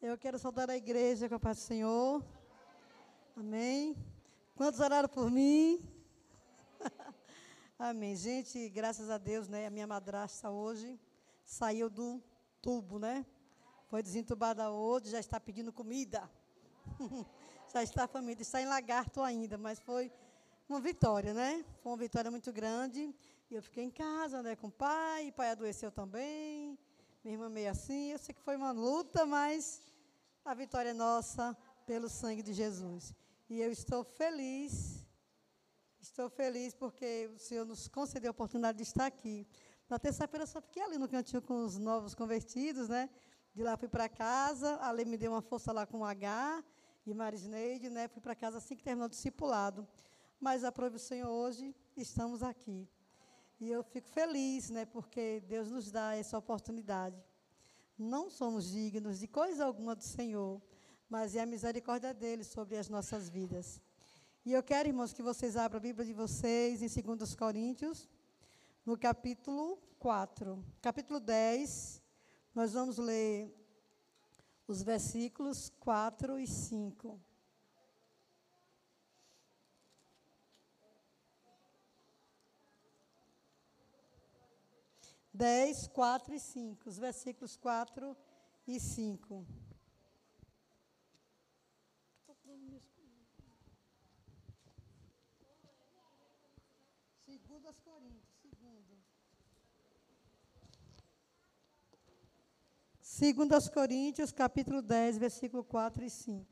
Eu quero saudar a igreja com a paz do Senhor. Amém. Quantos oraram por mim? Amém. Gente, graças a Deus, né? A minha madrasta hoje saiu do tubo, né? Foi desentubada hoje, já está pedindo comida. já está família, está em lagarto ainda, mas foi uma vitória, né? Foi uma vitória muito grande. E eu fiquei em casa, né, com o pai, o pai adoeceu também. Minha irmã meio assim, eu sei que foi uma luta, mas a vitória é nossa pelo sangue de Jesus. E eu estou feliz, estou feliz porque o Senhor nos concedeu a oportunidade de estar aqui. Na terça-feira só fiquei ali no cantinho com os novos convertidos, né? De lá fui para casa, a Lei me deu uma força lá com o H e Marisneide, né? Fui para casa assim que terminou o discipulado. Mas aprove o Senhor hoje, estamos aqui. E eu fico feliz, né, porque Deus nos dá essa oportunidade. Não somos dignos de coisa alguma do Senhor, mas é a misericórdia dele sobre as nossas vidas. E eu quero, irmãos, que vocês abram a Bíblia de vocês em 2 Coríntios, no capítulo 4. Capítulo 10, nós vamos ler os versículos 4 e 5. 10, 4 e 5. Os versículos 4 e 5. Segundo as Coríntios, segundo. Segundo aos Coríntios, capítulo 10, versículo 4 e 5.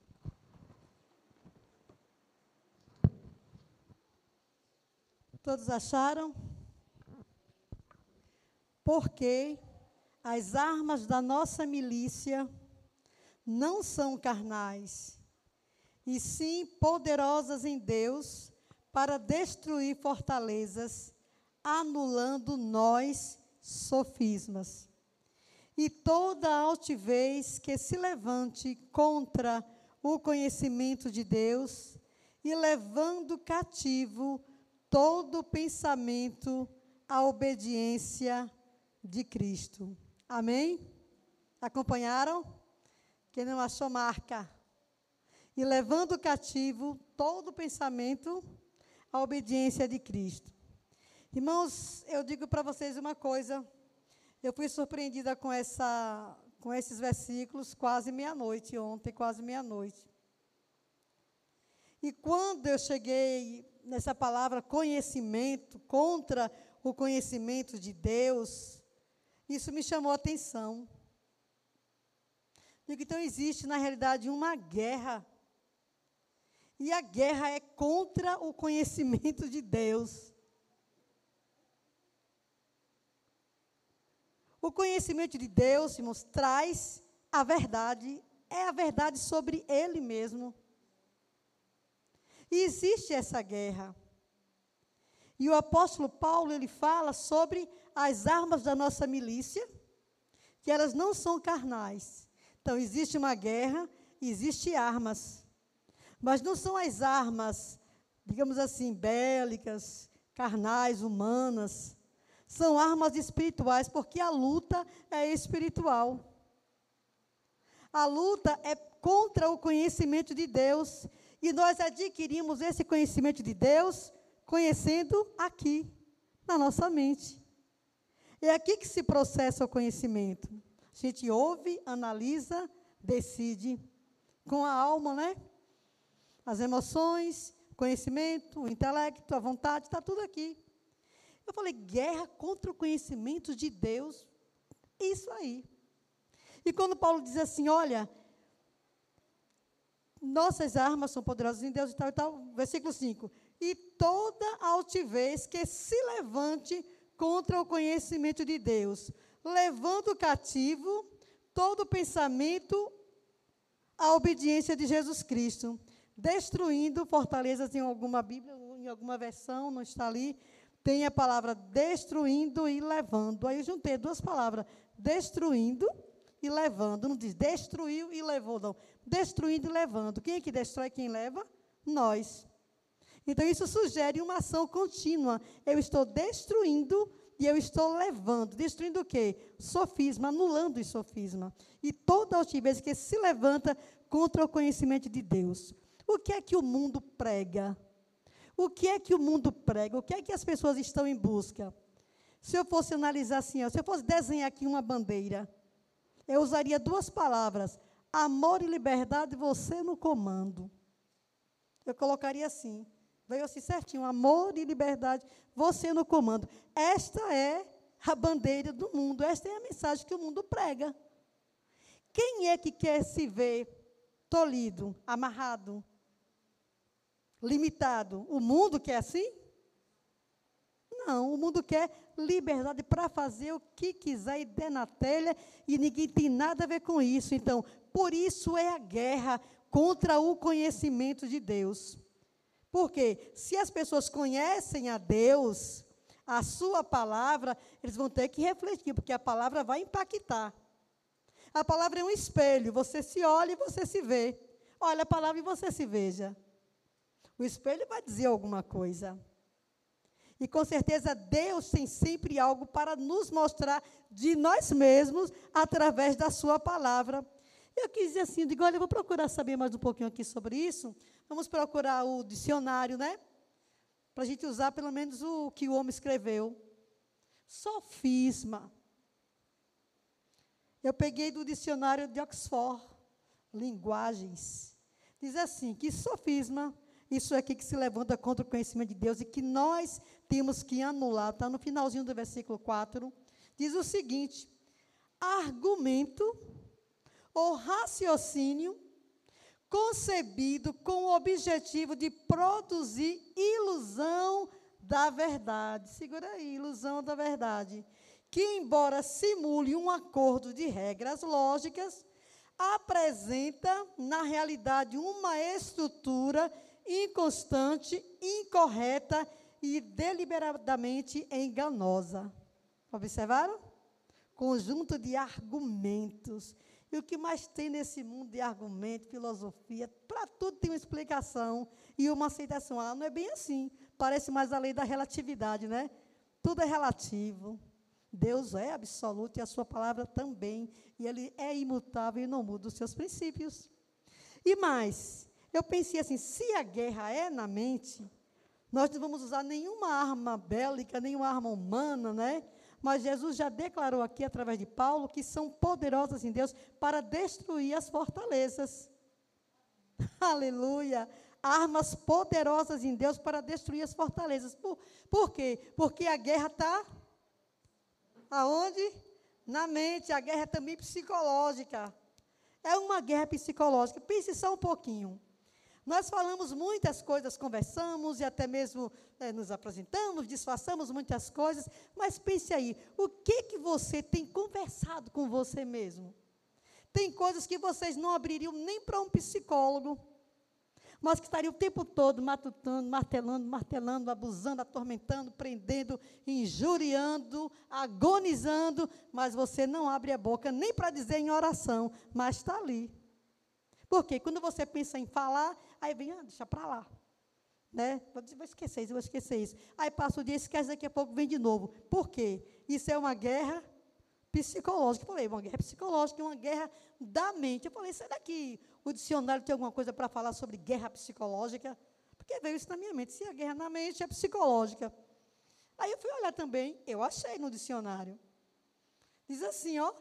Todos acharam? Porque as armas da nossa milícia não são carnais, e sim poderosas em Deus para destruir fortalezas, anulando nós sofismas. E toda altivez que se levante contra o conhecimento de Deus, e levando cativo todo pensamento à obediência de Cristo. Amém? Acompanharam? Quem não achou marca? E levando cativo todo pensamento à obediência de Cristo. Irmãos, eu digo para vocês uma coisa. Eu fui surpreendida com, essa, com esses versículos quase meia-noite, ontem, quase meia-noite. E quando eu cheguei nessa palavra conhecimento, contra o conhecimento de Deus, isso me chamou a atenção. Digo, então existe, na realidade, uma guerra. E a guerra é contra o conhecimento de Deus. O conhecimento de Deus, irmãos, traz a verdade, é a verdade sobre Ele mesmo. E existe essa guerra. E o apóstolo Paulo, ele fala sobre as armas da nossa milícia, que elas não são carnais. Então, existe uma guerra, existe armas. Mas não são as armas, digamos assim, bélicas, carnais, humanas. São armas espirituais, porque a luta é espiritual. A luta é contra o conhecimento de Deus. E nós adquirimos esse conhecimento de Deus conhecendo aqui, na nossa mente. É aqui que se processa o conhecimento. A gente ouve, analisa, decide com a alma, né? As emoções, conhecimento, o intelecto, a vontade, está tudo aqui. Eu falei, guerra contra o conhecimento de Deus, isso aí. E quando Paulo diz assim, olha, nossas armas são poderosas em Deus e tal e tal, versículo 5 e toda altivez que se levante contra o conhecimento de Deus, levando cativo todo pensamento à obediência de Jesus Cristo, destruindo fortalezas em alguma Bíblia, em alguma versão, não está ali, tem a palavra destruindo e levando. Aí eu juntei duas palavras, destruindo e levando. Não diz destruiu e levou, não. Destruindo e levando. Quem é que destrói, quem leva? Nós. Então, isso sugere uma ação contínua. Eu estou destruindo e eu estou levando, destruindo o quê? Sofisma, anulando o sofisma. E toda altivez que se levanta contra o conhecimento de Deus. O que é que o mundo prega? O que é que o mundo prega? O que é que as pessoas estão em busca? Se eu fosse analisar assim, ó, se eu fosse desenhar aqui uma bandeira, eu usaria duas palavras: amor e liberdade, você no comando. Eu colocaria assim. Veio assim certinho: amor e liberdade, você no comando. Esta é a bandeira do mundo, esta é a mensagem que o mundo prega. Quem é que quer se ver tolhido, amarrado, limitado? O mundo quer assim? Não, o mundo quer liberdade para fazer o que quiser e der na telha, e ninguém tem nada a ver com isso. Então, por isso é a guerra contra o conhecimento de Deus. Porque se as pessoas conhecem a Deus, a sua palavra, eles vão ter que refletir, porque a palavra vai impactar. A palavra é um espelho, você se olha e você se vê. Olha a palavra e você se veja. O espelho vai dizer alguma coisa. E com certeza Deus tem sempre algo para nos mostrar de nós mesmos através da Sua palavra. Eu quis dizer assim, digo, olha, eu vou procurar saber mais um pouquinho aqui sobre isso. Vamos procurar o dicionário, né? Para a gente usar pelo menos o que o homem escreveu. Sofisma. Eu peguei do dicionário de Oxford, linguagens. Diz assim, que sofisma, isso aqui que se levanta contra o conhecimento de Deus e que nós temos que anular, está no finalzinho do versículo 4, diz o seguinte: argumento ou raciocínio concebido com o objetivo de produzir ilusão da verdade. Segura aí, ilusão da verdade. Que, embora simule um acordo de regras lógicas, apresenta, na realidade, uma estrutura inconstante, incorreta e deliberadamente enganosa. Observaram? Conjunto de argumentos e o que mais tem nesse mundo de argumento, filosofia, para tudo tem uma explicação e uma aceitação. Ah, não é bem assim. Parece mais a lei da relatividade, né? Tudo é relativo. Deus é absoluto e a sua palavra também. E ele é imutável e não muda os seus princípios. E mais, eu pensei assim, se a guerra é na mente, nós não vamos usar nenhuma arma bélica, nenhuma arma humana, né? Mas Jesus já declarou aqui, através de Paulo, que são poderosas em Deus para destruir as fortalezas. Aleluia! Armas poderosas em Deus para destruir as fortalezas. Por, por quê? Porque a guerra está aonde? Na mente. A guerra é também psicológica. É uma guerra psicológica. Pense só um pouquinho. Nós falamos muitas coisas, conversamos e até mesmo é, nos apresentamos, disfarçamos muitas coisas, mas pense aí, o que que você tem conversado com você mesmo? Tem coisas que vocês não abririam nem para um psicólogo, mas que estariam o tempo todo matutando, martelando, martelando, abusando, atormentando, prendendo, injuriando, agonizando, mas você não abre a boca nem para dizer em oração, mas está ali. Porque quando você pensa em falar, aí vem, ah, deixa para lá. Né? Vou, esquecer isso, vou esquecer isso. Aí passa o dia, esquece, daqui a pouco vem de novo. Por quê? Isso é uma guerra psicológica. Eu falei, uma guerra psicológica, uma guerra da mente. Eu falei, será que o dicionário tem alguma coisa para falar sobre guerra psicológica? Porque veio isso na minha mente. Se a guerra na mente é psicológica. Aí eu fui olhar também, eu achei no dicionário. Diz assim, ó,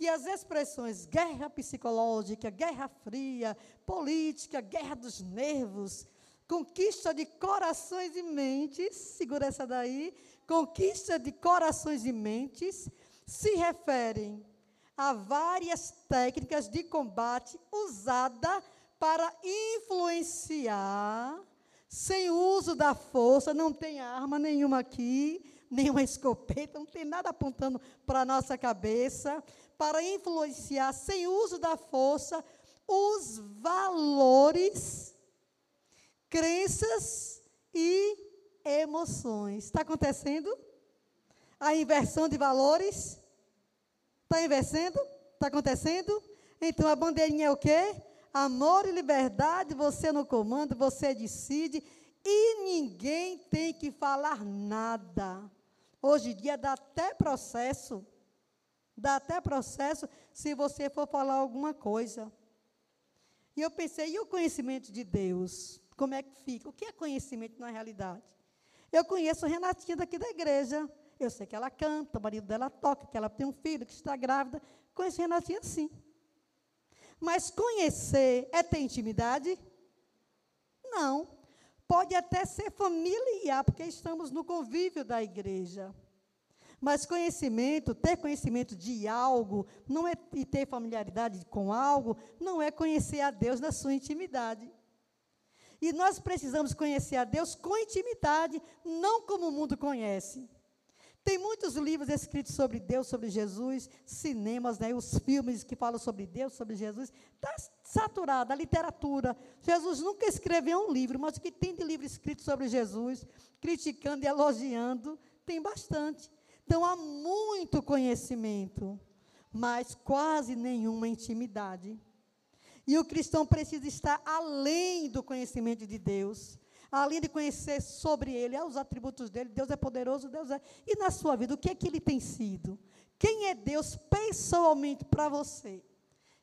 que as expressões guerra psicológica, guerra fria, política, guerra dos nervos, conquista de corações e mentes, segura essa daí, conquista de corações e mentes, se referem a várias técnicas de combate usada para influenciar, sem uso da força, não tem arma nenhuma aqui, nenhuma escopeta, não tem nada apontando para a nossa cabeça, para influenciar, sem uso da força, os valores, crenças e emoções. Está acontecendo? A inversão de valores? Está invertendo? Está acontecendo? Então a bandeirinha é o quê? Amor e liberdade, você no comando, você decide e ninguém tem que falar nada. Hoje em dia dá até processo. Dá até processo se você for falar alguma coisa. E eu pensei, e o conhecimento de Deus? Como é que fica? O que é conhecimento na realidade? Eu conheço Renatinha daqui da igreja. Eu sei que ela canta, o marido dela toca, que ela tem um filho, que está grávida. Conheço Renatinha sim. Mas conhecer é ter intimidade? Não. Pode até ser familiar, porque estamos no convívio da igreja. Mas conhecimento, ter conhecimento de algo, não é e ter familiaridade com algo, não é conhecer a Deus na sua intimidade. E nós precisamos conhecer a Deus com intimidade, não como o mundo conhece. Tem muitos livros escritos sobre Deus, sobre Jesus, cinemas, né, os filmes que falam sobre Deus, sobre Jesus. Está saturada a literatura. Jesus nunca escreveu um livro, mas o que tem de livro escrito sobre Jesus, criticando e elogiando, tem bastante. Então há muito conhecimento, mas quase nenhuma intimidade. E o cristão precisa estar além do conhecimento de Deus além de conhecer sobre ele, os atributos dele, Deus é poderoso, Deus é. E na sua vida, o que é que ele tem sido? Quem é Deus pessoalmente para você?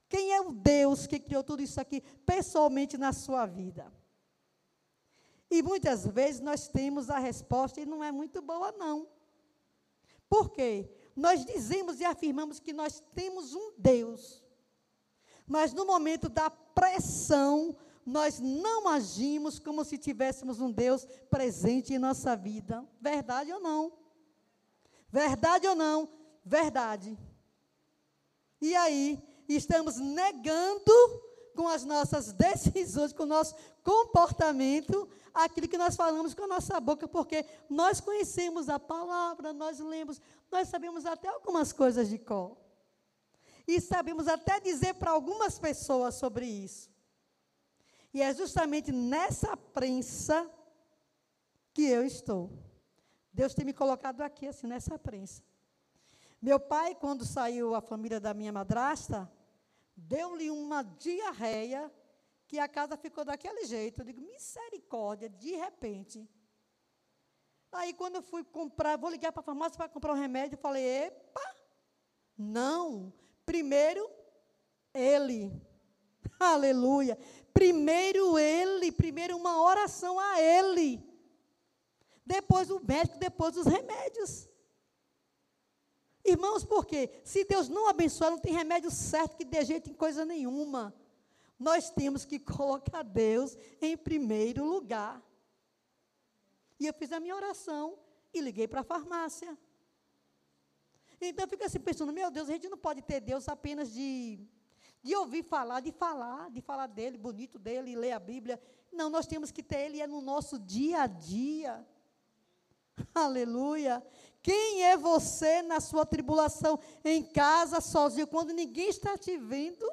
Quem é o Deus que criou tudo isso aqui pessoalmente na sua vida? E muitas vezes nós temos a resposta e não é muito boa, não. Por quê? Nós dizemos e afirmamos que nós temos um Deus. Mas no momento da pressão, nós não agimos como se tivéssemos um Deus presente em nossa vida. Verdade ou não? Verdade ou não? Verdade. E aí, estamos negando com as nossas decisões, com o nosso comportamento, aquilo que nós falamos com a nossa boca, porque nós conhecemos a palavra, nós lemos, nós sabemos até algumas coisas de cor. E sabemos até dizer para algumas pessoas sobre isso. E é justamente nessa prensa que eu estou. Deus tem me colocado aqui, assim, nessa prensa. Meu pai, quando saiu a família da minha madrasta, deu-lhe uma diarreia que a casa ficou daquele jeito. Eu digo, misericórdia, de repente. Aí, quando eu fui comprar, vou ligar para a farmácia para comprar um remédio, eu falei, epa, não. Primeiro, ele. Aleluia. Primeiro ele, primeiro uma oração a ele. Depois o médico, depois os remédios. Irmãos, por quê? Se Deus não abençoar, não tem remédio certo que dê jeito em coisa nenhuma. Nós temos que colocar Deus em primeiro lugar. E eu fiz a minha oração e liguei para a farmácia. Então eu fico assim pensando, meu Deus, a gente não pode ter Deus apenas de de ouvir falar, de falar, de falar dele, bonito dele, ler a Bíblia. Não, nós temos que ter ele é no nosso dia a dia. Aleluia. Quem é você na sua tribulação, em casa, sozinho, quando ninguém está te vendo?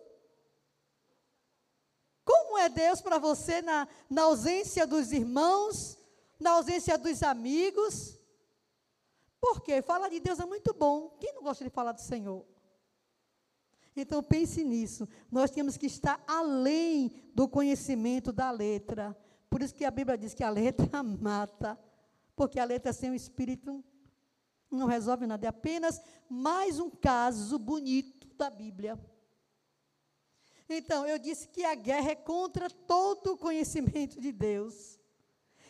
Como é Deus para você na, na ausência dos irmãos, na ausência dos amigos? Por quê? Falar de Deus é muito bom. Quem não gosta de falar do Senhor? Então pense nisso. Nós temos que estar além do conhecimento da letra. Por isso que a Bíblia diz que a letra mata. Porque a letra sem o espírito não resolve nada. É apenas mais um caso bonito da Bíblia. Então, eu disse que a guerra é contra todo o conhecimento de Deus.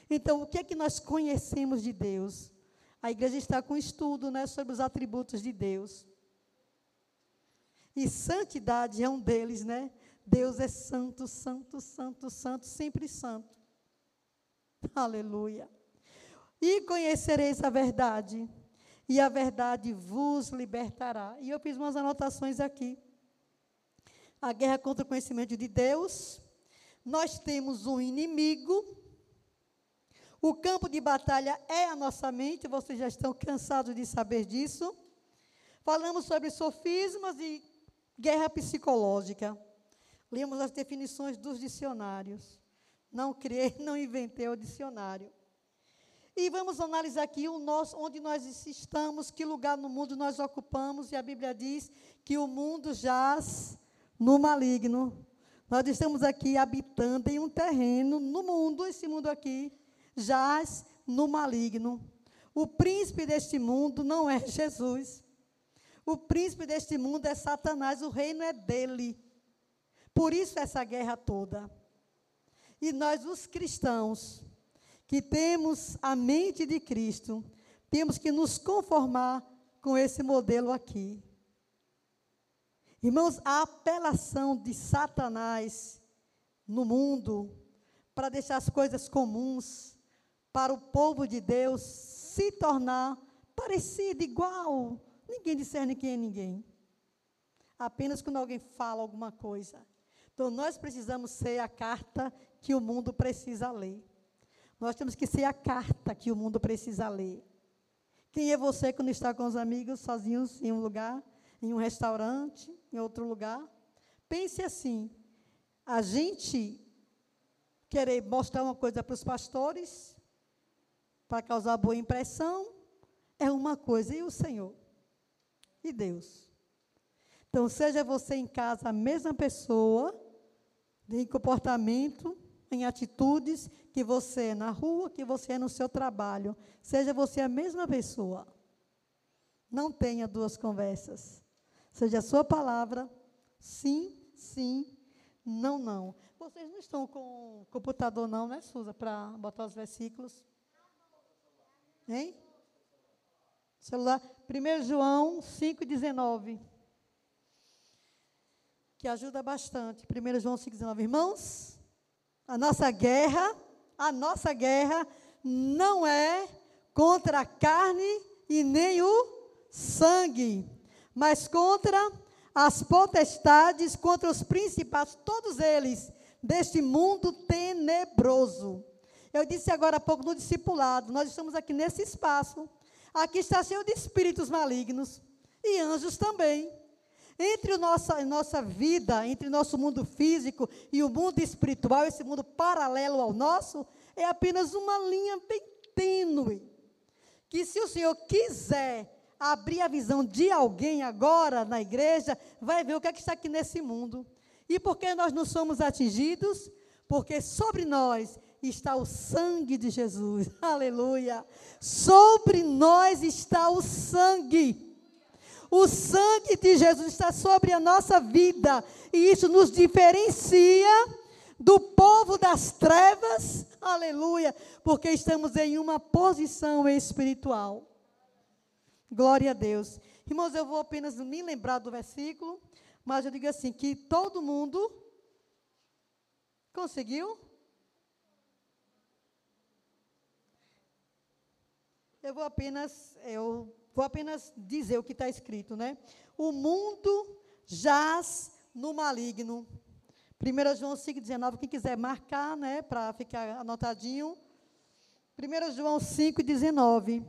Então, o que é que nós conhecemos de Deus? A igreja está com estudo né, sobre os atributos de Deus. E santidade é um deles, né? Deus é santo, santo, santo, santo, sempre santo. Aleluia. E conhecereis a verdade, e a verdade vos libertará. E eu fiz umas anotações aqui. A guerra contra o conhecimento de Deus. Nós temos um inimigo. O campo de batalha é a nossa mente, vocês já estão cansados de saber disso. Falamos sobre sofismas e Guerra psicológica. Lemos as definições dos dicionários. Não criei, não inventei o dicionário. E vamos analisar aqui o nosso, onde nós estamos, que lugar no mundo nós ocupamos, e a Bíblia diz que o mundo jaz no maligno. Nós estamos aqui habitando em um terreno, no mundo, esse mundo aqui, jaz no maligno. O príncipe deste mundo não é Jesus. O príncipe deste mundo é Satanás, o reino é dele. Por isso essa guerra toda. E nós, os cristãos, que temos a mente de Cristo, temos que nos conformar com esse modelo aqui. Irmãos, a apelação de Satanás no mundo para deixar as coisas comuns para o povo de Deus se tornar parecido, igual. Ninguém discerne quem é ninguém. Apenas quando alguém fala alguma coisa. Então, nós precisamos ser a carta que o mundo precisa ler. Nós temos que ser a carta que o mundo precisa ler. Quem é você quando está com os amigos, sozinhos, em um lugar, em um restaurante, em outro lugar? Pense assim: a gente querer mostrar uma coisa para os pastores, para causar boa impressão, é uma coisa, e o Senhor? E Deus? Então, seja você em casa a mesma pessoa, em comportamento, em atitudes, que você é na rua, que você é no seu trabalho. Seja você a mesma pessoa. Não tenha duas conversas. Seja a sua palavra, sim, sim, não, não. Vocês não estão com computador, não, né, Suza, para botar os versículos? Hein? Celular. 1 João 5,19 que ajuda bastante. 1 João 5,19. Irmãos, a nossa guerra, a nossa guerra não é contra a carne e nem o sangue, mas contra as potestades, contra os principados, todos eles, deste mundo tenebroso. Eu disse agora há pouco no discipulado, nós estamos aqui nesse espaço. Aqui está cheio de espíritos malignos e anjos também. Entre a nossa, nossa vida, entre o nosso mundo físico e o mundo espiritual, esse mundo paralelo ao nosso, é apenas uma linha bem tênue. Que se o Senhor quiser abrir a visão de alguém agora na igreja, vai ver o que, é que está aqui nesse mundo. E por que nós não somos atingidos? Porque sobre nós está o sangue de Jesus. Aleluia. Sobre nós está o sangue. O sangue de Jesus está sobre a nossa vida. E isso nos diferencia do povo das trevas. Aleluia. Porque estamos em uma posição espiritual. Glória a Deus. Irmãos, eu vou apenas me lembrar do versículo. Mas eu digo assim: que todo mundo conseguiu. Eu vou apenas, eu Vou apenas dizer o que está escrito, né? O mundo jaz no maligno. 1 João 5,19, quem quiser marcar, né, para ficar anotadinho. 1 João 5,19.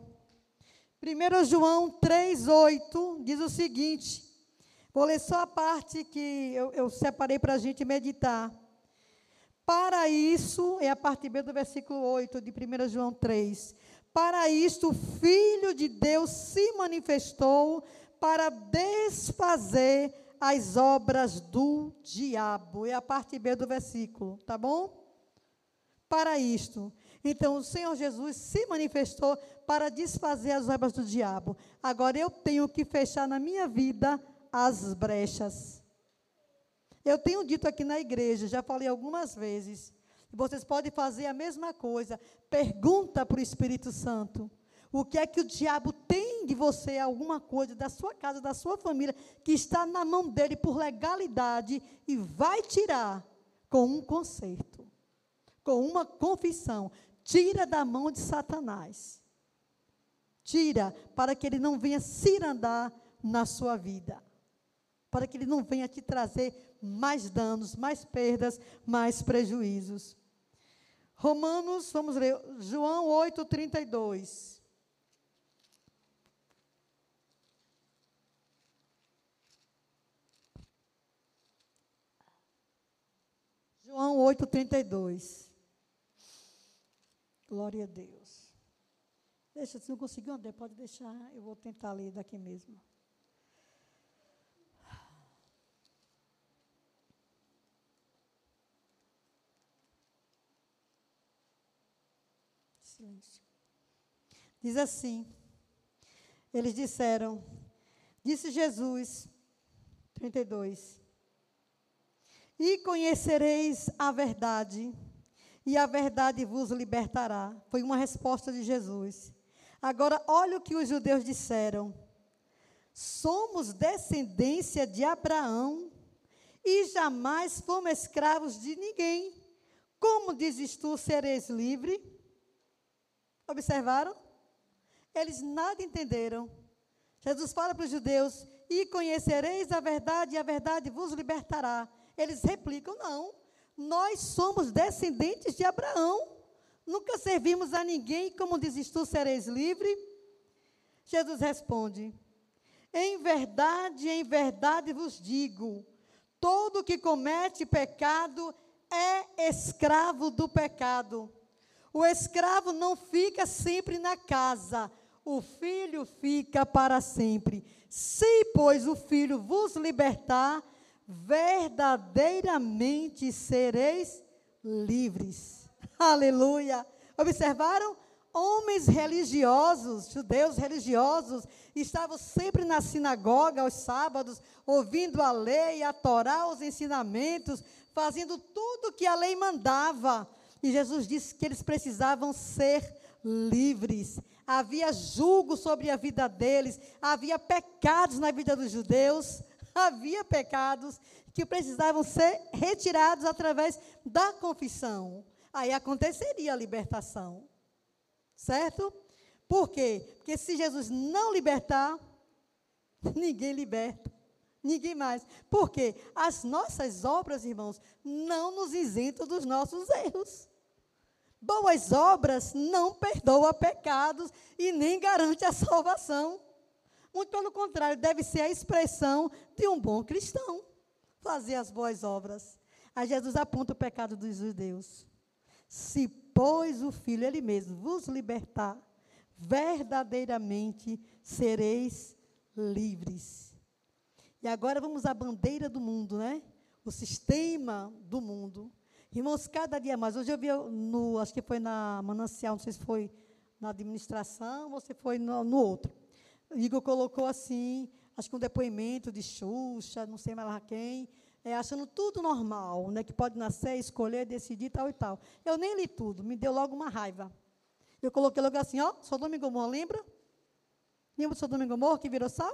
1 João 3,8 diz o seguinte. Vou ler só a parte que eu, eu separei para a gente meditar. Para isso, é a parte B do versículo 8 de 1 João 3. Para isto, o Filho de Deus se manifestou para desfazer as obras do diabo. É a parte B do versículo, tá bom? Para isto. Então, o Senhor Jesus se manifestou para desfazer as obras do diabo. Agora eu tenho que fechar na minha vida as brechas. Eu tenho dito aqui na igreja, já falei algumas vezes, vocês podem fazer a mesma coisa. Pergunta para o Espírito Santo. O que é que o diabo tem de você, alguma coisa da sua casa, da sua família, que está na mão dele por legalidade e vai tirar com um conserto, com uma confissão. Tira da mão de Satanás. Tira para que ele não venha cirandar na sua vida. Para que ele não venha te trazer mais danos, mais perdas, mais prejuízos. Romanos, vamos ler, João 8, 32. João 8, 32. Glória a Deus. Deixa, se não conseguiu, André, pode deixar, eu vou tentar ler daqui mesmo. silêncio. Diz assim: Eles disseram, disse Jesus, 32, e conhecereis a verdade, e a verdade vos libertará. Foi uma resposta de Jesus. Agora, olha o que os judeus disseram. Somos descendência de Abraão e jamais fomos escravos de ninguém. Como dizes tu, sereis livre? Observaram? Eles nada entenderam. Jesus fala para os judeus: E conhecereis a verdade, e a verdade vos libertará. Eles replicam: Não, nós somos descendentes de Abraão. Nunca servimos a ninguém, como dizes tu, sereis livre? Jesus responde: Em verdade, em verdade vos digo: todo que comete pecado é escravo do pecado. O escravo não fica sempre na casa, o filho fica para sempre. Se, pois, o filho vos libertar, verdadeiramente sereis livres. Aleluia. Observaram? Homens religiosos, judeus religiosos, estavam sempre na sinagoga aos sábados, ouvindo a lei, a Torá, os ensinamentos, fazendo tudo que a lei mandava. E Jesus disse que eles precisavam ser livres. Havia julgo sobre a vida deles, havia pecados na vida dos judeus, havia pecados que precisavam ser retirados através da confissão. Aí aconteceria a libertação. Certo? Por quê? Porque se Jesus não libertar, ninguém liberta. Ninguém mais. Por quê? As nossas obras, irmãos, não nos isentam dos nossos erros. Boas obras não perdoam pecados e nem garante a salvação. Muito pelo contrário, deve ser a expressão de um bom cristão. Fazer as boas obras. Aí Jesus aponta o pecado dos judeus. Se, pois, o Filho, Ele mesmo, vos libertar, verdadeiramente sereis livres. E agora vamos à bandeira do mundo, né? O sistema do mundo. Irmãos, cada dia mais. Hoje eu vi no, acho que foi na Manancial, não sei se foi na administração ou se foi no, no outro. Igor colocou assim, acho que um depoimento de Xuxa, não sei mais lá quem, é, achando tudo normal, né, que pode nascer, escolher, decidir, tal e tal. Eu nem li tudo, me deu logo uma raiva. Eu coloquei logo assim, ó, Sodoma e Gomorra, lembra? Lembra do Sodoma e Gomorra que virou sal?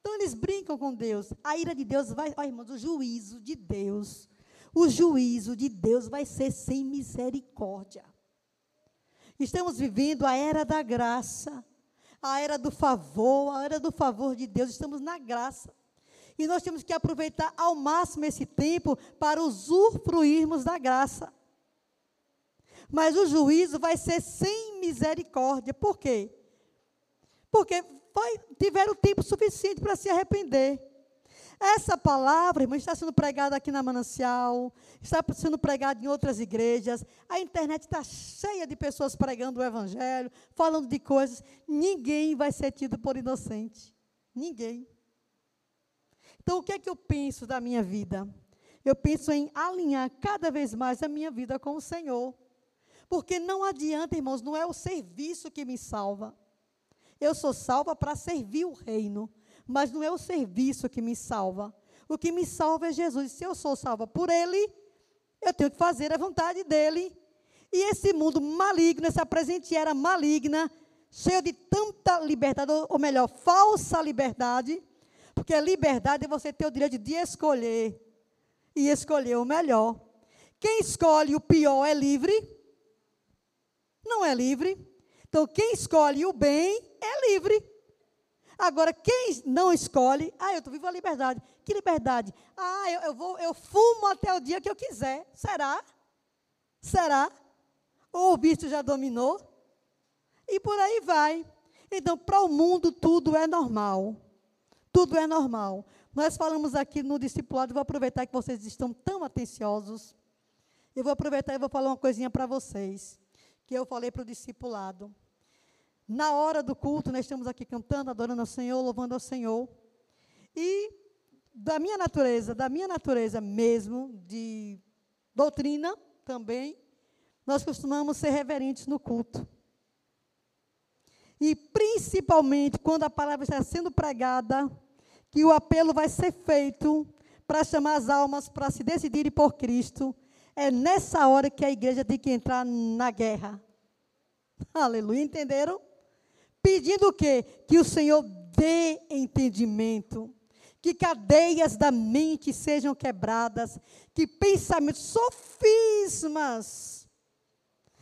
Então eles brincam com Deus. A ira de Deus vai, ó, irmãos, o juízo de Deus, o juízo de Deus vai ser sem misericórdia. Estamos vivendo a era da graça a era do favor, a era do favor de Deus, estamos na graça. E nós temos que aproveitar ao máximo esse tempo para usufruirmos da graça. Mas o juízo vai ser sem misericórdia. Por quê? Porque tiveram tempo suficiente para se arrepender. Essa palavra, irmão, está sendo pregada aqui na Manancial, está sendo pregada em outras igrejas. A internet está cheia de pessoas pregando o Evangelho, falando de coisas. Ninguém vai ser tido por inocente. Ninguém. Então, o que é que eu penso da minha vida? Eu penso em alinhar cada vez mais a minha vida com o Senhor. Porque não adianta, irmãos, não é o serviço que me salva. Eu sou salva para servir o reino mas não é o serviço que me salva. O que me salva é Jesus. Se eu sou salva por Ele, eu tenho que fazer a vontade dEle. E esse mundo maligno, essa presente era maligna, cheio de tanta liberdade, ou melhor, falsa liberdade, porque a liberdade é você ter o direito de escolher e escolher o melhor. Quem escolhe o pior é livre? Não é livre. Então, quem escolhe o bem é livre. Agora, quem não escolhe, ah, eu estou vivo a liberdade. Que liberdade? Ah, eu, eu, vou, eu fumo até o dia que eu quiser. Será? Será? Ou o vício já dominou? E por aí vai. Então, para o mundo, tudo é normal. Tudo é normal. Nós falamos aqui no discipulado, vou aproveitar que vocês estão tão atenciosos. Eu vou aproveitar e vou falar uma coisinha para vocês, que eu falei para o discipulado. Na hora do culto, nós estamos aqui cantando, adorando ao Senhor, louvando ao Senhor. E da minha natureza, da minha natureza mesmo, de doutrina também, nós costumamos ser reverentes no culto. E principalmente quando a palavra está sendo pregada, que o apelo vai ser feito para chamar as almas para se decidirem por Cristo, é nessa hora que a igreja tem que entrar na guerra. Aleluia, entenderam? Pedindo o quê? Que o Senhor dê entendimento, que cadeias da mente sejam quebradas, que pensamentos, sofismas,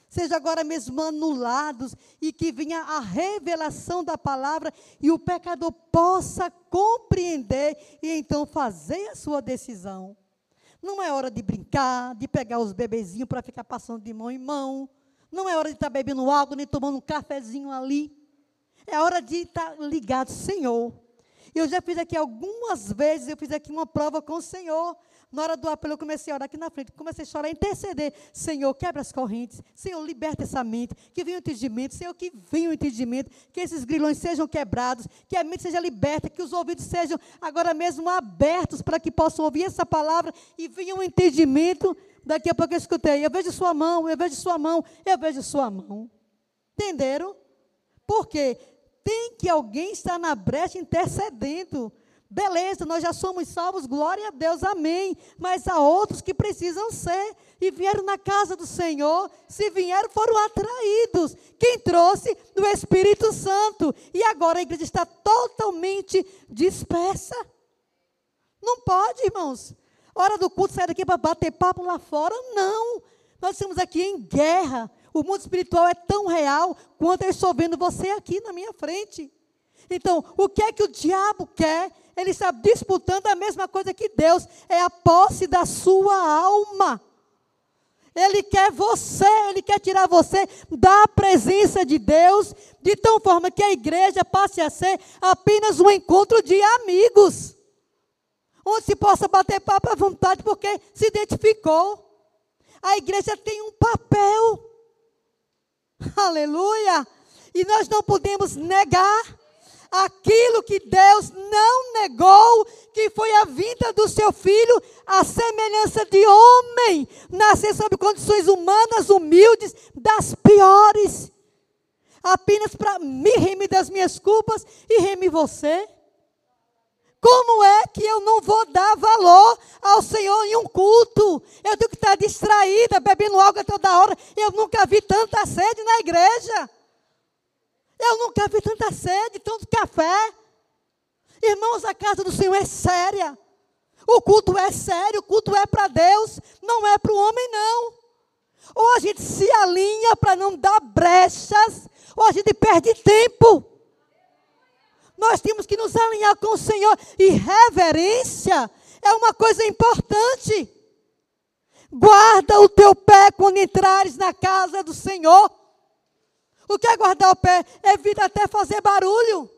sejam agora mesmo anulados e que venha a revelação da palavra e o pecador possa compreender e então fazer a sua decisão. Não é hora de brincar, de pegar os bebezinhos para ficar passando de mão em mão. Não é hora de estar bebendo água, nem tomando um cafezinho ali. É hora de estar tá ligado, Senhor. Eu já fiz aqui algumas vezes, eu fiz aqui uma prova com o Senhor. Na hora do apelo, eu comecei a orar aqui na frente, comecei a chorar, a interceder. Senhor, quebra as correntes. Senhor, liberta essa mente. Que venha o entendimento. Senhor, que venha o entendimento. Que esses grilhões sejam quebrados. Que a mente seja liberta. Que os ouvidos sejam agora mesmo abertos para que possam ouvir essa palavra e venha o entendimento. Daqui a pouco eu escutei. Eu vejo sua mão, eu vejo sua mão, eu vejo sua mão. Entenderam? Por quê? Tem que alguém estar na brecha intercedendo. Beleza, nós já somos salvos, glória a Deus, amém. Mas há outros que precisam ser e vieram na casa do Senhor. Se vieram, foram atraídos. Quem trouxe? O Espírito Santo. E agora a igreja está totalmente dispersa. Não pode, irmãos. Hora do culto sair daqui para bater papo lá fora? Não. Nós estamos aqui em guerra. O mundo espiritual é tão real quanto eu estou vendo você aqui na minha frente. Então, o que é que o diabo quer? Ele está disputando a mesma coisa que Deus, é a posse da sua alma. Ele quer você, ele quer tirar você da presença de Deus, de tal forma que a igreja passe a ser apenas um encontro de amigos. Onde se possa bater papo à vontade, porque se identificou. A igreja tem um papel. Aleluia! E nós não podemos negar aquilo que Deus não negou, que foi a vinda do seu filho, a semelhança de homem, nascer sob condições humanas, humildes, das piores, apenas para me remir das minhas culpas e remir você. Como é que eu não vou dar valor ao Senhor em um culto? Eu tenho que estar distraída, bebendo água toda hora. Eu nunca vi tanta sede na igreja. Eu nunca vi tanta sede, tanto café. Irmãos, a casa do Senhor é séria. O culto é sério, o culto é para Deus, não é para o homem, não. Ou a gente se alinha para não dar brechas, ou a gente perde tempo. Nós temos que nos alinhar com o Senhor. E reverência é uma coisa importante. Guarda o teu pé quando entrares na casa do Senhor. O que é guardar o pé? Vir até fazer barulho.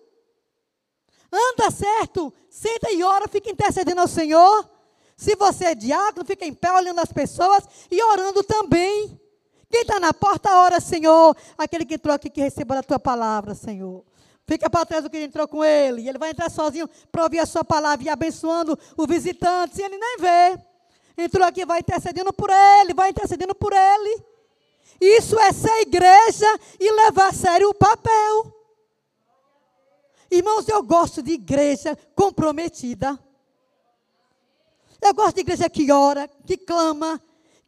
Anda certo, senta e ora, fica intercedendo ao Senhor. Se você é diácono, fica em pé olhando as pessoas e orando também. Quem está na porta, ora, Senhor. Aquele que entrou aqui, que receba a tua palavra, Senhor. Fica para trás do que entrou com ele. E ele vai entrar sozinho para ouvir a sua palavra e abençoando o visitante. Se ele nem vê. Entrou aqui, vai intercedendo por ele, vai intercedendo por ele. Isso é ser igreja e levar a sério o papel. Irmãos, eu gosto de igreja comprometida. Eu gosto de igreja que ora, que clama,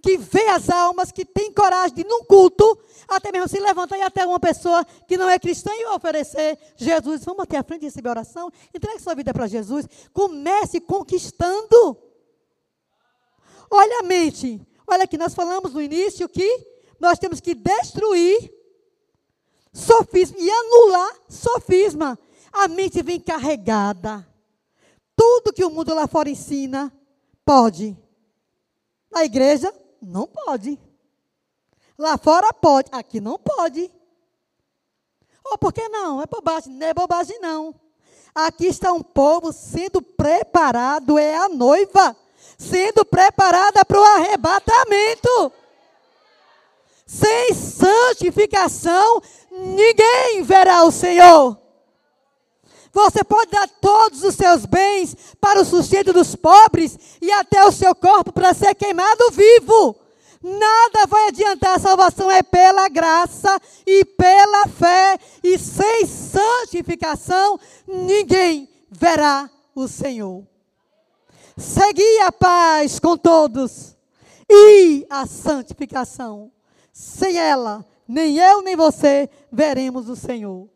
que vê as almas, que tem coragem de, num culto, até mesmo se levantar e até uma pessoa que não é cristã e oferecer Jesus. Vamos até a frente e receber oração. Entregue sua vida para Jesus. Comece conquistando. Olha a mente. Olha aqui, nós falamos no início que nós temos que destruir sofisma e anular sofisma. A mente vem carregada. Tudo que o mundo lá fora ensina, pode. Na igreja, não pode. Lá fora pode, aqui não pode. Ou oh, por que não? É bobagem, não é bobagem não. Aqui está um povo sendo preparado, é a noiva, sendo preparada para o arrebatamento. Sem santificação, ninguém verá o Senhor. Você pode dar todos os seus bens para o sustento dos pobres e até o seu corpo para ser queimado vivo. Nada vai adiantar, a salvação é pela graça e pela fé, e sem santificação ninguém verá o Senhor. Segui a paz com todos e a santificação. Sem ela, nem eu nem você veremos o Senhor.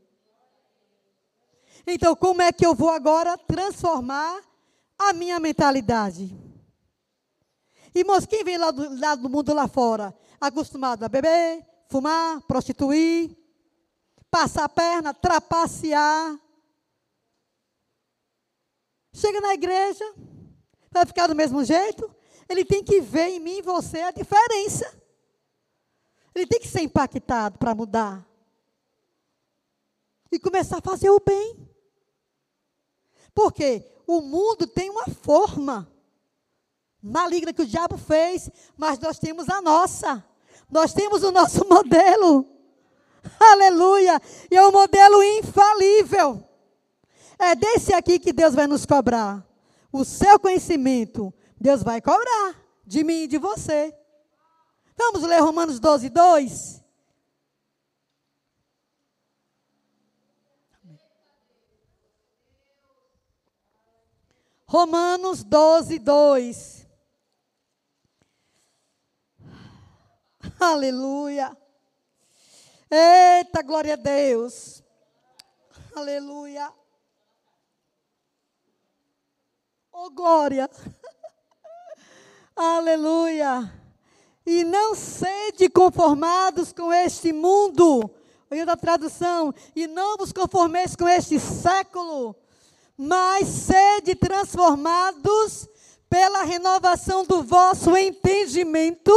Então, como é que eu vou agora transformar a minha mentalidade? Irmãos, quem vem lá do, lá do mundo lá fora, acostumado a beber, fumar, prostituir, passar a perna, trapacear, chega na igreja, vai ficar do mesmo jeito? Ele tem que ver em mim e você a diferença. Ele tem que ser impactado para mudar. E começar a fazer o bem. Porque o mundo tem uma forma maligna que o diabo fez, mas nós temos a nossa. Nós temos o nosso modelo. Aleluia! E é um modelo infalível. É desse aqui que Deus vai nos cobrar. O seu conhecimento, Deus vai cobrar de mim e de você. Vamos ler Romanos 12, 2. Romanos 12, 2. Aleluia. Eita, glória a Deus. Aleluia. Oh, glória. Aleluia. E não sede conformados com este mundo. Olhando a tradução. E não vos conformeis com este século mas sede transformados pela renovação do vosso entendimento,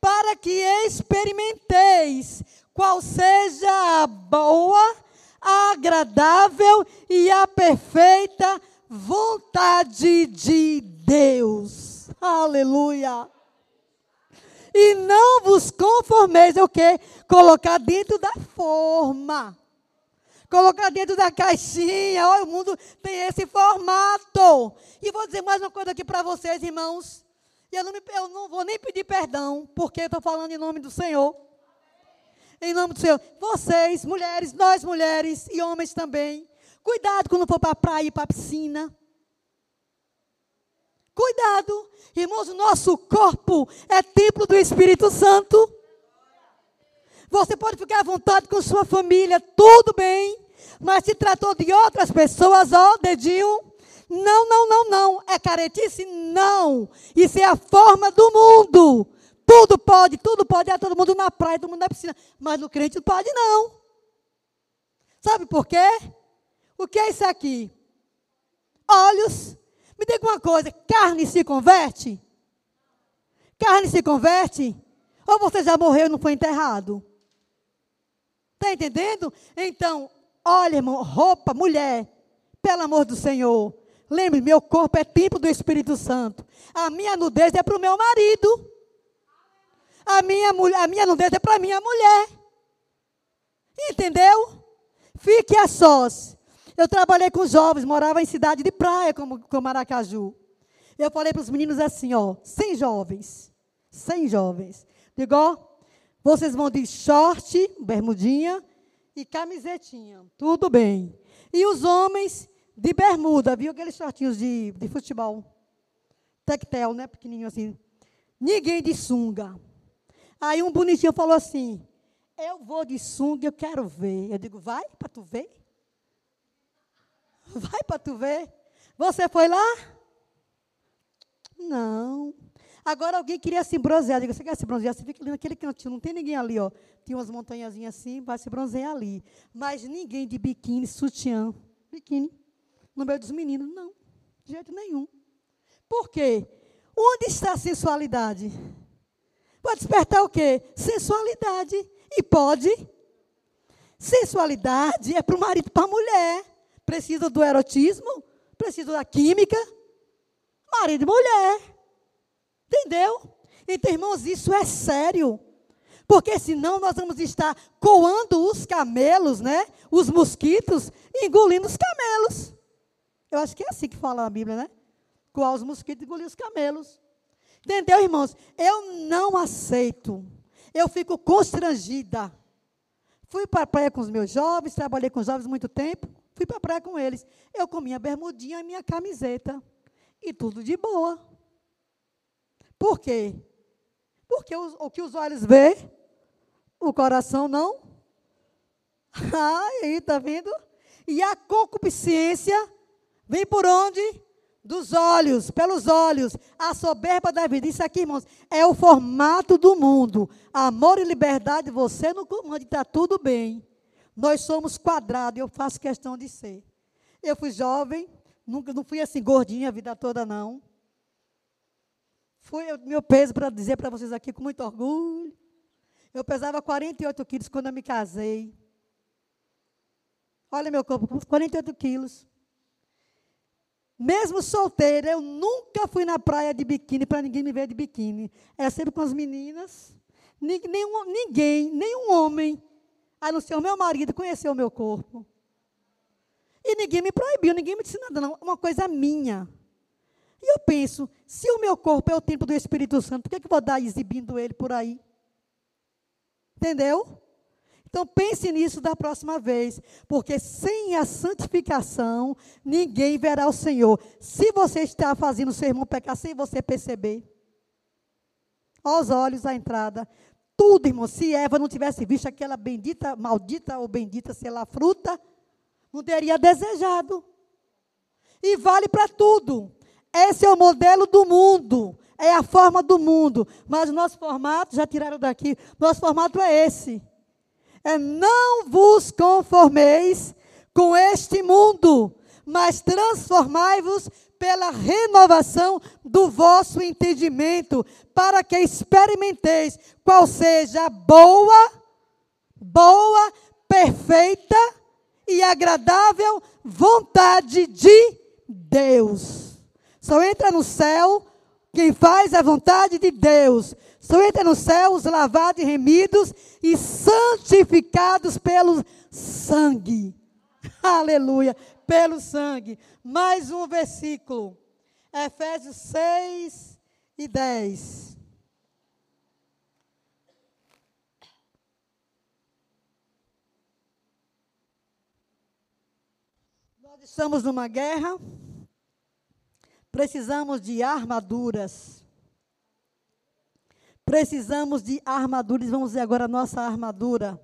para que experimenteis qual seja a boa, a agradável e a perfeita vontade de Deus. Aleluia. E não vos conformeis, é o que? Colocar dentro da forma colocar dentro da caixinha. Olha, o mundo tem esse formato. E vou dizer mais uma coisa aqui para vocês, irmãos. E eu não, me, eu não vou nem pedir perdão, porque eu estou falando em nome do Senhor. Em nome do Senhor. Vocês, mulheres, nós mulheres e homens também. Cuidado quando for para a praia e para a piscina. Cuidado. Irmãos, o nosso corpo é templo do Espírito Santo. Você pode ficar à vontade com sua família, tudo bem. Mas se tratou de outras pessoas, ó, dedinho. Não, não, não, não. É caretice? Não. Isso é a forma do mundo. Tudo pode, tudo pode. É todo mundo na praia, todo mundo na piscina. Mas no crente não pode, não. Sabe por quê? O que é isso aqui? Olhos. Me diga uma coisa: carne se converte? Carne se converte? Ou você já morreu e não foi enterrado? Está entendendo? Então, Olha, irmão, roupa, mulher, pelo amor do Senhor. Lembre, meu corpo é templo do Espírito Santo. A minha nudez é para o meu marido. A minha, a minha nudez é para a minha mulher. Entendeu? Fique a sós. Eu trabalhei com jovens, morava em cidade de praia, como, como Maracaju. Eu falei para os meninos assim, ó, 100 jovens, 100 jovens. Digo, ó, vocês vão de short, bermudinha, e camisetinha. Tudo bem. E os homens de bermuda, viu aqueles shortinhos de, de futebol? Tectel, né? Pequenininho assim. Ninguém de sunga. Aí um bonitinho falou assim: Eu vou de sunga, eu quero ver. Eu digo: Vai para tu ver? Vai para tu ver? Você foi lá? Não. Agora alguém queria se bronzear. Diga, você quer se bronzear? Você fica ali naquele cantinho, não tem ninguém ali, ó. Tinha umas montanhazinhas assim, vai se bronzear ali. Mas ninguém de biquíni, sutiã, biquíni, no meio dos meninos. Não, de jeito nenhum. Por quê? Onde está a sensualidade? Pode despertar o quê? Sensualidade. E pode. Sensualidade é para o marido para a mulher. Precisa do erotismo, precisa da química. Marido e mulher. Entendeu? Então, irmãos, isso é sério. Porque senão nós vamos estar coando os camelos, né? Os mosquitos, engolindo os camelos. Eu acho que é assim que fala a Bíblia, né? Coar os mosquitos e engolir os camelos. Entendeu, irmãos? Eu não aceito. Eu fico constrangida. Fui para a praia com os meus jovens, trabalhei com os jovens muito tempo. Fui para a praia com eles. Eu com minha bermudinha e minha camiseta. E tudo de boa. Por quê? Porque o, o que os olhos vê, o coração não. Ah, aí, tá vendo? E a concupiscência vem por onde? Dos olhos, pelos olhos. A soberba da vida. Isso aqui, irmãos, é o formato do mundo. Amor e liberdade, você no comando, está tudo bem. Nós somos quadrados, eu faço questão de ser. Eu fui jovem, nunca, não fui assim gordinha a vida toda, não. Foi meu peso para dizer para vocês aqui com muito orgulho. Eu pesava 48 quilos quando eu me casei. Olha meu corpo, 48 quilos. Mesmo solteira, eu nunca fui na praia de biquíni para ninguém me ver de biquíni. Era sempre com as meninas. Nenhum, ninguém, nenhum homem a não ser o meu marido, conhecer o meu corpo. E ninguém me proibiu, ninguém me disse nada, não. Uma coisa minha. E eu penso, se o meu corpo é o templo do Espírito Santo, por que, que eu vou dar exibindo ele por aí? Entendeu? Então pense nisso da próxima vez, porque sem a santificação, ninguém verá o Senhor. Se você está fazendo o seu irmão pecar sem você perceber, aos olhos a entrada, tudo, irmão. Se Eva não tivesse visto aquela bendita, maldita ou bendita, sei lá, fruta, não teria desejado. E vale para tudo. Esse é o modelo do mundo. É a forma do mundo. Mas o nosso formato, já tiraram daqui, nosso formato é esse. É não vos conformeis com este mundo, mas transformai-vos pela renovação do vosso entendimento, para que experimenteis qual seja a boa, boa, perfeita e agradável vontade de Deus. Só entra no céu quem faz a vontade de Deus. Só entra no céu os lavados e remidos e santificados pelo sangue. Aleluia pelo sangue. Mais um versículo. Efésios 6 e 10. Nós estamos numa guerra. Precisamos de armaduras. Precisamos de armaduras. Vamos ver agora a nossa armadura.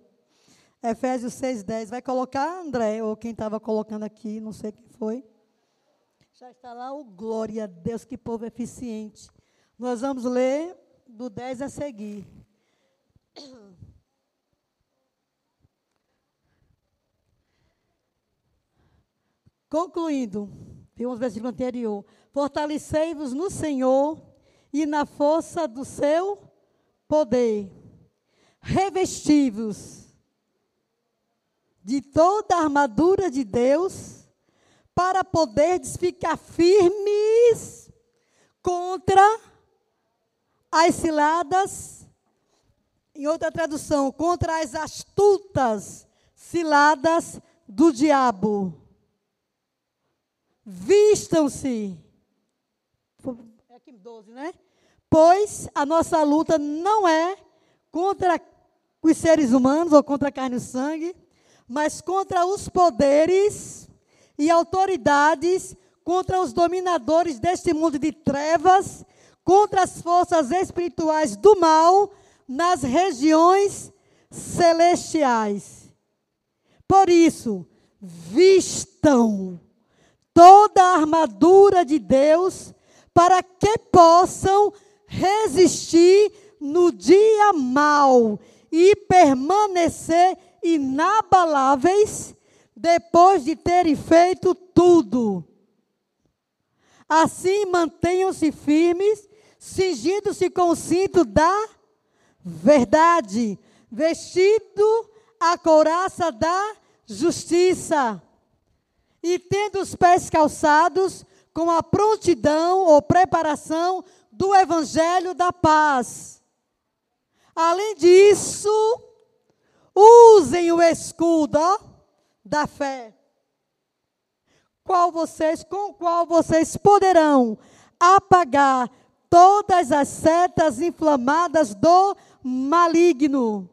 Efésios 6,10. Vai colocar, André, ou quem estava colocando aqui, não sei quem foi. Já está lá o glória a Deus, que povo eficiente. Nós vamos ler do 10 a seguir. Concluindo, vimos o versículo anterior. Fortalecei-vos no Senhor e na força do seu poder. Revesti-vos de toda a armadura de Deus, para poderes ficar firmes contra as ciladas, em outra tradução, contra as astutas ciladas do diabo. Vistam-se. É aqui 12, né? Pois a nossa luta não é contra os seres humanos ou contra a carne e sangue, mas contra os poderes e autoridades, contra os dominadores deste mundo de trevas, contra as forças espirituais do mal nas regiões celestiais. Por isso, vistam toda a armadura de Deus para que possam resistir no dia mal e permanecer inabaláveis depois de terem feito tudo. Assim mantenham-se firmes, cingindo-se com o cinto da verdade, vestido a couraça da justiça, e tendo os pés calçados com a prontidão ou preparação do evangelho da paz. Além disso, Usem o escudo da fé. Qual vocês, com qual vocês poderão apagar todas as setas inflamadas do maligno.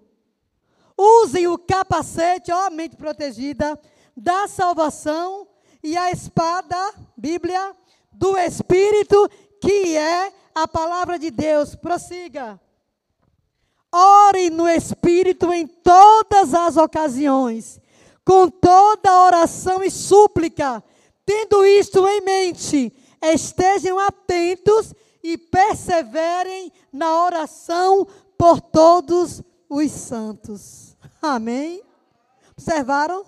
Usem o capacete, ó, mente protegida, da salvação e a espada, Bíblia, do Espírito, que é a palavra de Deus. Prossiga. Ore no Espírito em todas as ocasiões, com toda oração e súplica. Tendo isto em mente, estejam atentos e perseverem na oração por todos os santos. Amém? Observaram?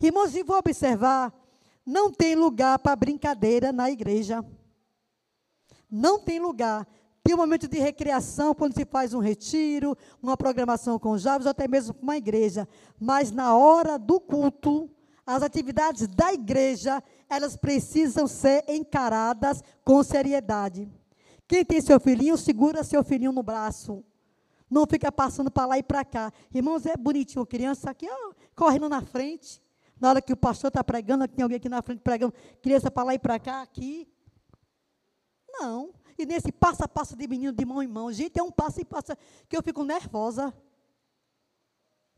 Irmãos, e vou observar, não tem lugar para brincadeira na igreja. Não tem lugar. Tem um momento de recreação, quando se faz um retiro, uma programação com jovens, ou até mesmo uma igreja. Mas na hora do culto, as atividades da igreja, elas precisam ser encaradas com seriedade. Quem tem seu filhinho, segura seu filhinho no braço. Não fica passando para lá e para cá. Irmãos, é bonitinho, criança aqui, ó, correndo na frente. Na hora que o pastor está pregando, tem alguém aqui na frente pregando, criança para lá e para cá, aqui. Não. E nesse passo a passo de menino de mão em mão, gente, é um passo e passo que eu fico nervosa.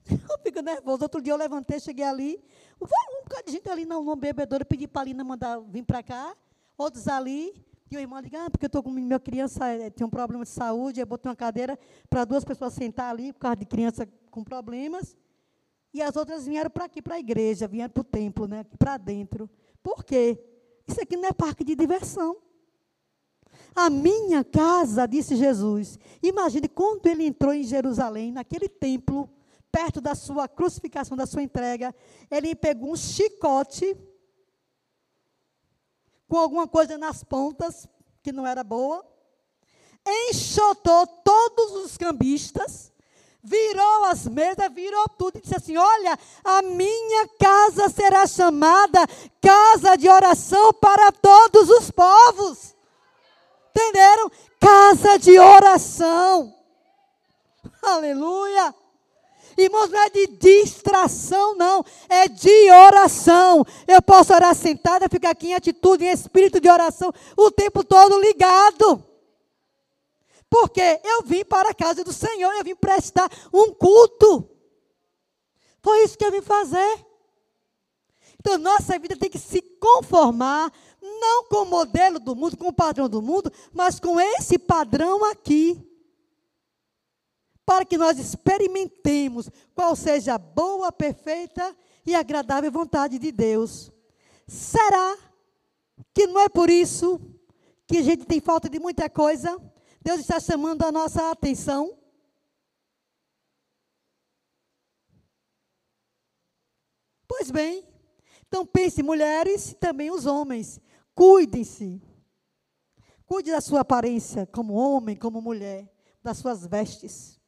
Eu fico nervosa. Outro dia eu levantei, cheguei ali. Um bocado de gente ali no, no bebedouro, pedi para a Lina mandar vir para cá. Outros ali. E o irmão liga, ah, porque eu estou com minha criança, é, tem um problema de saúde, eu botei uma cadeira para duas pessoas sentar ali, por causa de criança com problemas. E as outras vieram para aqui, para a igreja, vieram para o templo, né, para dentro. Por quê? Isso aqui não é parque de diversão. A minha casa, disse Jesus. Imagine quando ele entrou em Jerusalém, naquele templo, perto da sua crucificação, da sua entrega, ele pegou um chicote com alguma coisa nas pontas, que não era boa, enxotou todos os cambistas, virou as mesas, virou tudo e disse assim: Olha, a minha casa será chamada casa de oração para todos os povos. Entenderam? Casa de oração. Aleluia. Irmãos, não é de distração, não. É de oração. Eu posso orar sentada, ficar aqui em atitude, em espírito de oração, o tempo todo ligado. Porque eu vim para a casa do Senhor, eu vim prestar um culto. Foi isso que eu vim fazer. Então, nossa vida tem que se conformar, não com o modelo do mundo, com o padrão do mundo, mas com esse padrão aqui. Para que nós experimentemos qual seja a boa, perfeita e agradável vontade de Deus. Será que não é por isso que a gente tem falta de muita coisa? Deus está chamando a nossa atenção. Pois bem, então pense, mulheres e também os homens, cuidem-se. Cuide da sua aparência como homem, como mulher, das suas vestes.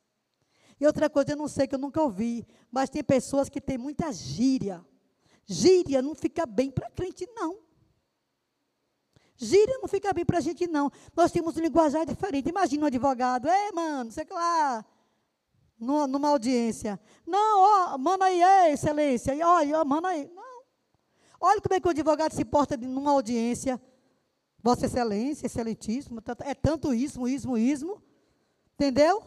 E outra coisa, eu não sei que eu nunca ouvi, mas tem pessoas que têm muita gíria. Gíria não fica bem para crente, não. Gíria não fica bem para a gente, não. Nós temos um linguajar diferente. Imagina um advogado, é, mano, sei lá, numa, numa audiência. Não, ó, manda aí, é, excelência, e olha, manda aí. Não. Olha como é que o advogado se porta numa audiência. Vossa Excelência, Excelentíssimo, é tanto ismo, ismo, ismo. Entendeu?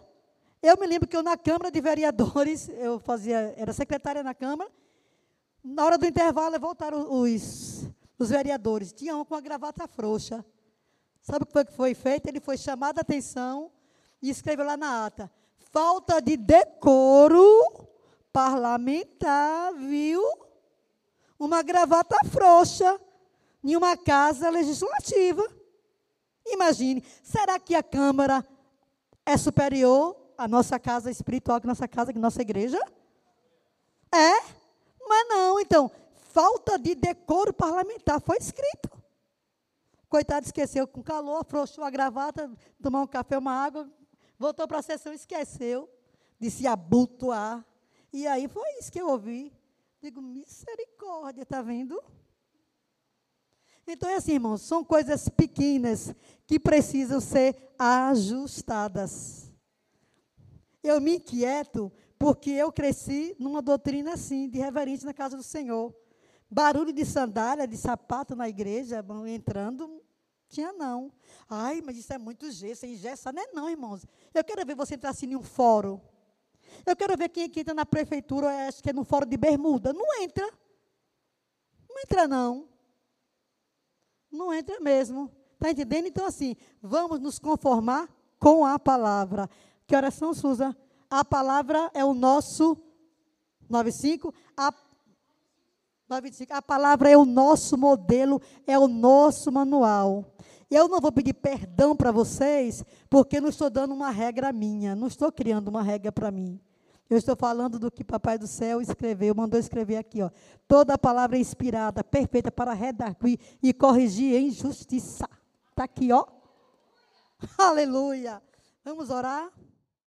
Eu me lembro que eu na Câmara de Vereadores, eu fazia, era secretária na Câmara, na hora do intervalo voltaram os, os vereadores. Tinha um com a gravata frouxa. Sabe o que foi que foi feito? Ele foi chamado a atenção e escreveu lá na ata. Falta de decoro parlamentar, viu? Uma gravata frouxa em uma casa legislativa. Imagine, será que a Câmara é superior à nossa casa espiritual, que nossa casa, que nossa igreja? É? Mas não, então, falta de decoro parlamentar, foi escrito. Coitado, esqueceu com calor, afrouxou a gravata, tomou um café, uma água, voltou para a sessão, esqueceu de se abotoar. E aí foi isso que eu ouvi. Digo, misericórdia, está vendo? Então é assim, irmãos, são coisas pequenas que precisam ser ajustadas. Eu me inquieto porque eu cresci numa doutrina assim, de reverência na casa do Senhor barulho de sandália, de sapato na igreja, entrando, Tinha não. Ai, mas isso é muito gesso, engessa. Não é não, irmãos. Eu quero ver você entrar assim em um fórum. Eu quero ver quem, quem entra na prefeitura, acho que é no fórum de bermuda. Não entra. Não entra, não. Não entra mesmo. Está entendendo? Então, assim, vamos nos conformar com a palavra. Que oração, Suza? A palavra é o nosso 95. A 95. A palavra é o nosso modelo, é o nosso manual. Eu não vou pedir perdão para vocês, porque não estou dando uma regra minha, não estou criando uma regra para mim. Eu estou falando do que Papai do Céu escreveu, mandou escrever aqui, ó. Toda palavra é inspirada, perfeita para redarguir e corrigir em justiça. Está aqui, ó. Aleluia. Vamos orar?